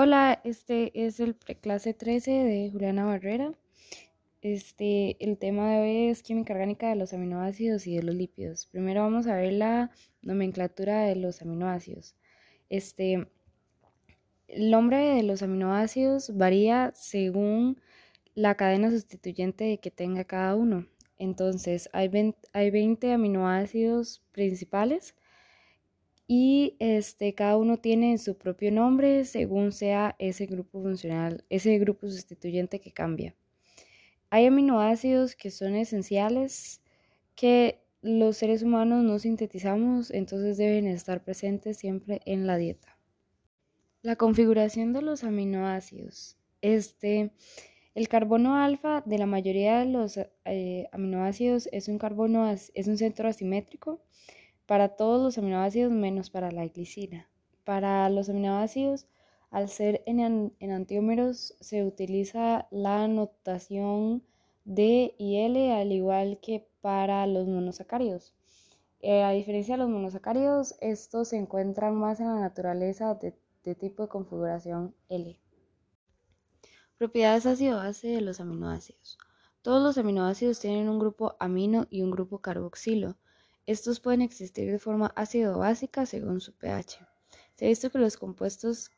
Hola, este es el preclase 13 de Juliana Barrera. Este, el tema de hoy es química orgánica de los aminoácidos y de los lípidos. Primero vamos a ver la nomenclatura de los aminoácidos. Este, el nombre de los aminoácidos varía según la cadena sustituyente que tenga cada uno. Entonces, hay 20, hay 20 aminoácidos principales y este, cada uno tiene su propio nombre según sea ese grupo funcional, ese grupo sustituyente que cambia. Hay aminoácidos que son esenciales que los seres humanos no sintetizamos, entonces deben estar presentes siempre en la dieta. La configuración de los aminoácidos. Este, el carbono alfa de la mayoría de los eh, aminoácidos es un carbono es un centro asimétrico para todos los aminoácidos menos para la glicina. Para los aminoácidos, al ser enantiómeros, se utiliza la notación D y L, al igual que para los monosacáridos. Eh, a diferencia de los monosacáridos, estos se encuentran más en la naturaleza de tipo de configuración L. Propiedades ácido-base de los aminoácidos. Todos los aminoácidos tienen un grupo amino y un grupo carboxilo. Estos pueden existir de forma ácido básica según su pH. Se ha visto que los compuestos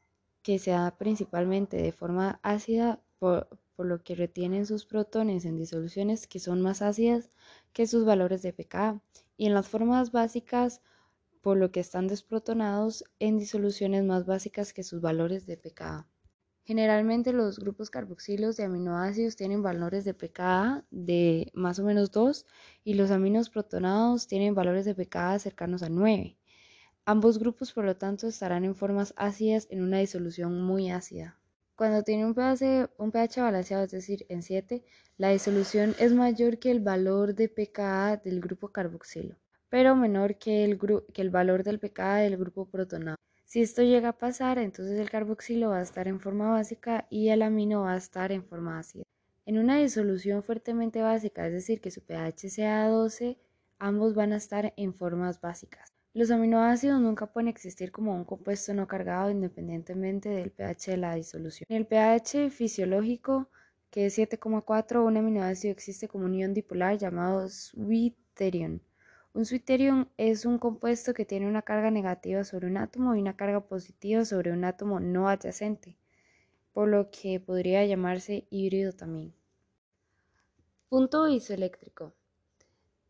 que se dan principalmente de forma ácida por, lo que retienen sus protones en disoluciones que son más ácidas que sus valores de pKa y en las formas básicas por lo que están desprotonados en disoluciones más básicas que sus valores de pKa. Generalmente los grupos carboxilos de aminoácidos tienen valores de pKa de más o menos 2 y los aminos protonados tienen valores de pKa cercanos a 9. Ambos grupos, por lo tanto, estarán en formas ácidas en una disolución muy ácida. Cuando tiene un pH, un pH balanceado, es decir, en 7, la disolución es mayor que el valor de pKa del grupo carboxilo, pero menor que el, que el valor del pKa del grupo protonado. Si esto llega a pasar, entonces el carboxilo va a estar en forma básica y el amino va a estar en forma ácida. En una disolución fuertemente básica, es decir, que su pH sea 12, ambos van a estar en formas básicas. Los aminoácidos nunca pueden existir como un compuesto no cargado independientemente del pH de la disolución. En el pH fisiológico, que es 7,4, un aminoácido existe como un ion dipolar llamado zwitterion. Un zwitterium es un compuesto que tiene una carga negativa sobre un átomo y una carga positiva sobre un átomo no adyacente, por lo que podría llamarse híbrido también. Punto isoeléctrico.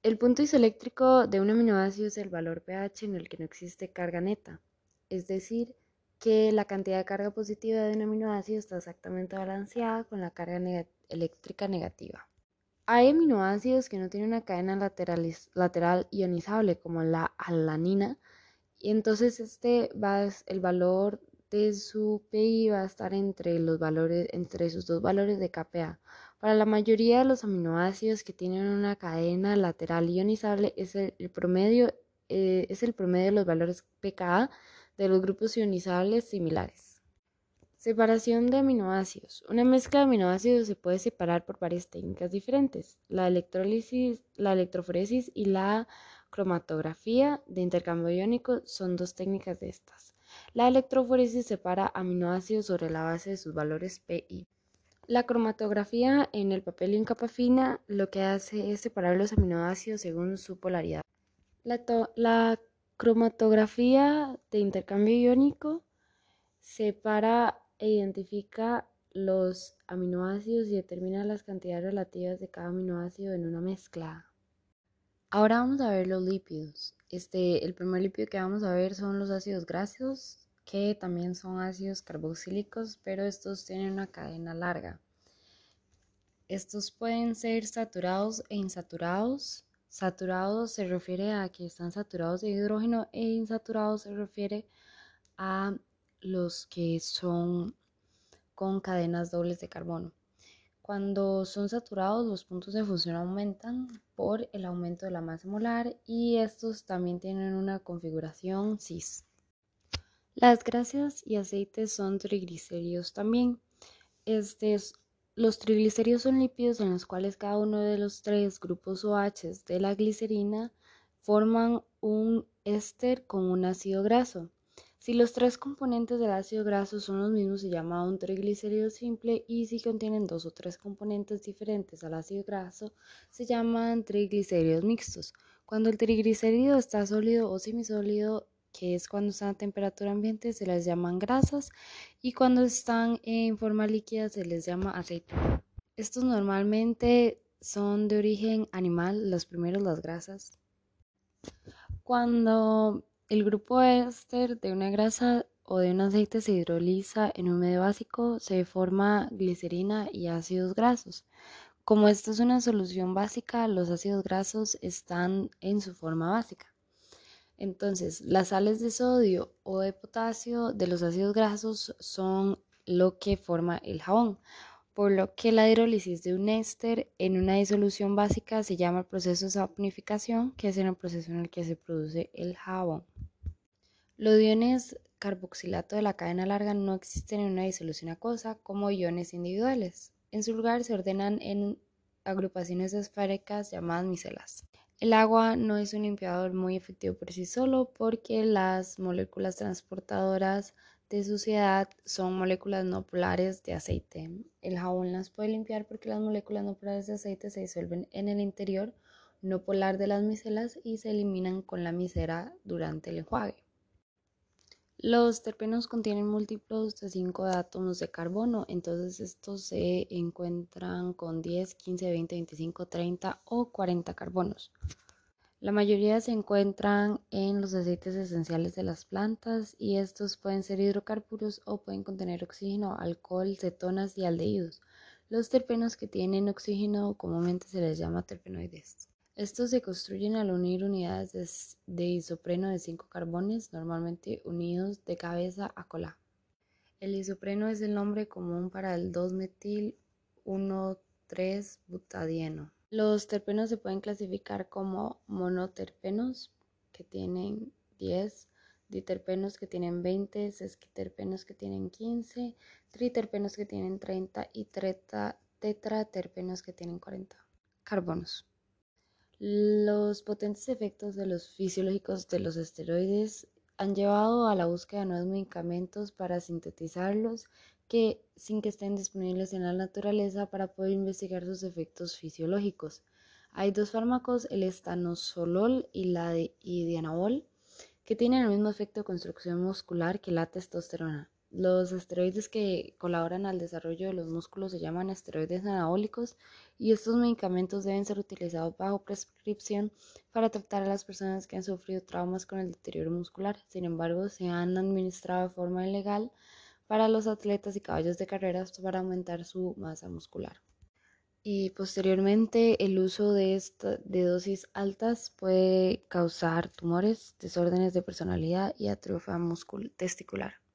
El punto isoeléctrico de un aminoácido es el valor pH en el que no existe carga neta, es decir, que la cantidad de carga positiva de un aminoácido está exactamente balanceada con la carga eléctrica negativa. Hay aminoácidos que no tienen una cadena lateral, ionizable como la alanina y entonces este va el valor de su PI va a estar entre los valores entre sus dos valores de KPa. Para la mayoría de los aminoácidos que tienen una cadena lateral ionizable es el, promedio eh, es el promedio de los valores pKa de los grupos ionizables similares. Separación de aminoácidos. Una mezcla de aminoácidos se puede separar por varias técnicas diferentes. La electrólisis, la electroforesis y la cromatografía de intercambio iónico son dos técnicas de estas. La electroforesis separa aminoácidos sobre la base de sus valores PI. La cromatografía en el papel incapafina lo que hace es separar los aminoácidos según su polaridad. La, la cromatografía de intercambio iónico separa e identifica los aminoácidos y determina las cantidades relativas de cada aminoácido en una mezcla. Ahora vamos a ver los lípidos. Este, el primer lípido que vamos a ver son los ácidos grasos, que también son ácidos carboxílicos, pero estos tienen una cadena larga. Estos pueden ser saturados e insaturados. Saturados se refiere a que están saturados de hidrógeno e insaturados se refiere a los que son con cadenas dobles de carbono. Cuando son saturados, los puntos de fusión aumentan por el aumento de la masa molar y estos también tienen una configuración cis. Las grasas y aceites son triglicéridos también. Los triglicéridos son lípidos en los cuales cada uno de los tres grupos OH de la glicerina forman un éster con un ácido graso. Si los tres componentes del ácido graso son los mismos, se llama un triglicérido simple y si contienen dos o tres componentes diferentes al ácido graso, se llaman triglicéridos mixtos. Cuando el triglicérido está sólido o semisólido, que es cuando están a temperatura ambiente, se les llaman grasas y cuando están en forma líquida se les llama aceite. Estos normalmente son de origen animal, los primeros las grasas. Cuando el grupo éster de una grasa o de un aceite se hidroliza en un medio básico, se forma glicerina y ácidos grasos. Como esta es una solución básica, los ácidos grasos están en su forma básica. Entonces, las sales de sodio o de potasio de los ácidos grasos son lo que forma el jabón, por lo que la hidrólisis de un éster en una disolución básica se llama proceso de saponificación, que es el proceso en el que se produce el jabón. Los iones carboxilato de la cadena larga no existen en una disolución acuosa como iones individuales. En su lugar se ordenan en agrupaciones esféricas llamadas micelas. El agua no es un limpiador muy efectivo por sí solo porque las moléculas transportadoras de suciedad son moléculas no polares de aceite. El jabón las puede limpiar porque las moléculas no polares de aceite se disuelven en el interior no polar de las micelas y se eliminan con la misera durante el enjuague. Los terpenos contienen múltiplos de 5 átomos de carbono, entonces estos se encuentran con 10, 15, 20, 25, 30 o 40 carbonos. La mayoría se encuentran en los aceites esenciales de las plantas y estos pueden ser hidrocarburos o pueden contener oxígeno, alcohol, cetonas y aldehídos. Los terpenos que tienen oxígeno comúnmente se les llama terpenoides. Estos se construyen al unir unidades de, isopreno de 5 carbones, normalmente unidos de cabeza a cola. El isopreno es el nombre común para el 2-metil 1,3-butadieno. Los terpenos se pueden clasificar como monoterpenos, que tienen 10, diterpenos que tienen 20, sesquiterpenos que tienen 15, triterpenos que tienen 30 y tetraterpenos que tienen 40 carbonos. Los potentes efectos de los fisiológicos de los esteroides han llevado a la búsqueda de nuevos medicamentos para sintetizarlos que sin que estén disponibles en la naturaleza para poder investigar sus efectos fisiológicos. Hay dos fármacos, el estanosolol y la de idianabol, que tienen el mismo efecto de construcción muscular que la testosterona. Los esteroides que colaboran al desarrollo de los músculos se llaman esteroides anabólicos y estos medicamentos deben ser utilizados bajo prescripción para tratar a las personas que han sufrido traumas con el deterioro muscular. Sin embargo, se han administrado de forma ilegal para los atletas y caballos de carreras para aumentar su masa muscular. Y posteriormente el uso de, de dosis altas puede causar tumores, desórdenes de personalidad y atrofia testicular.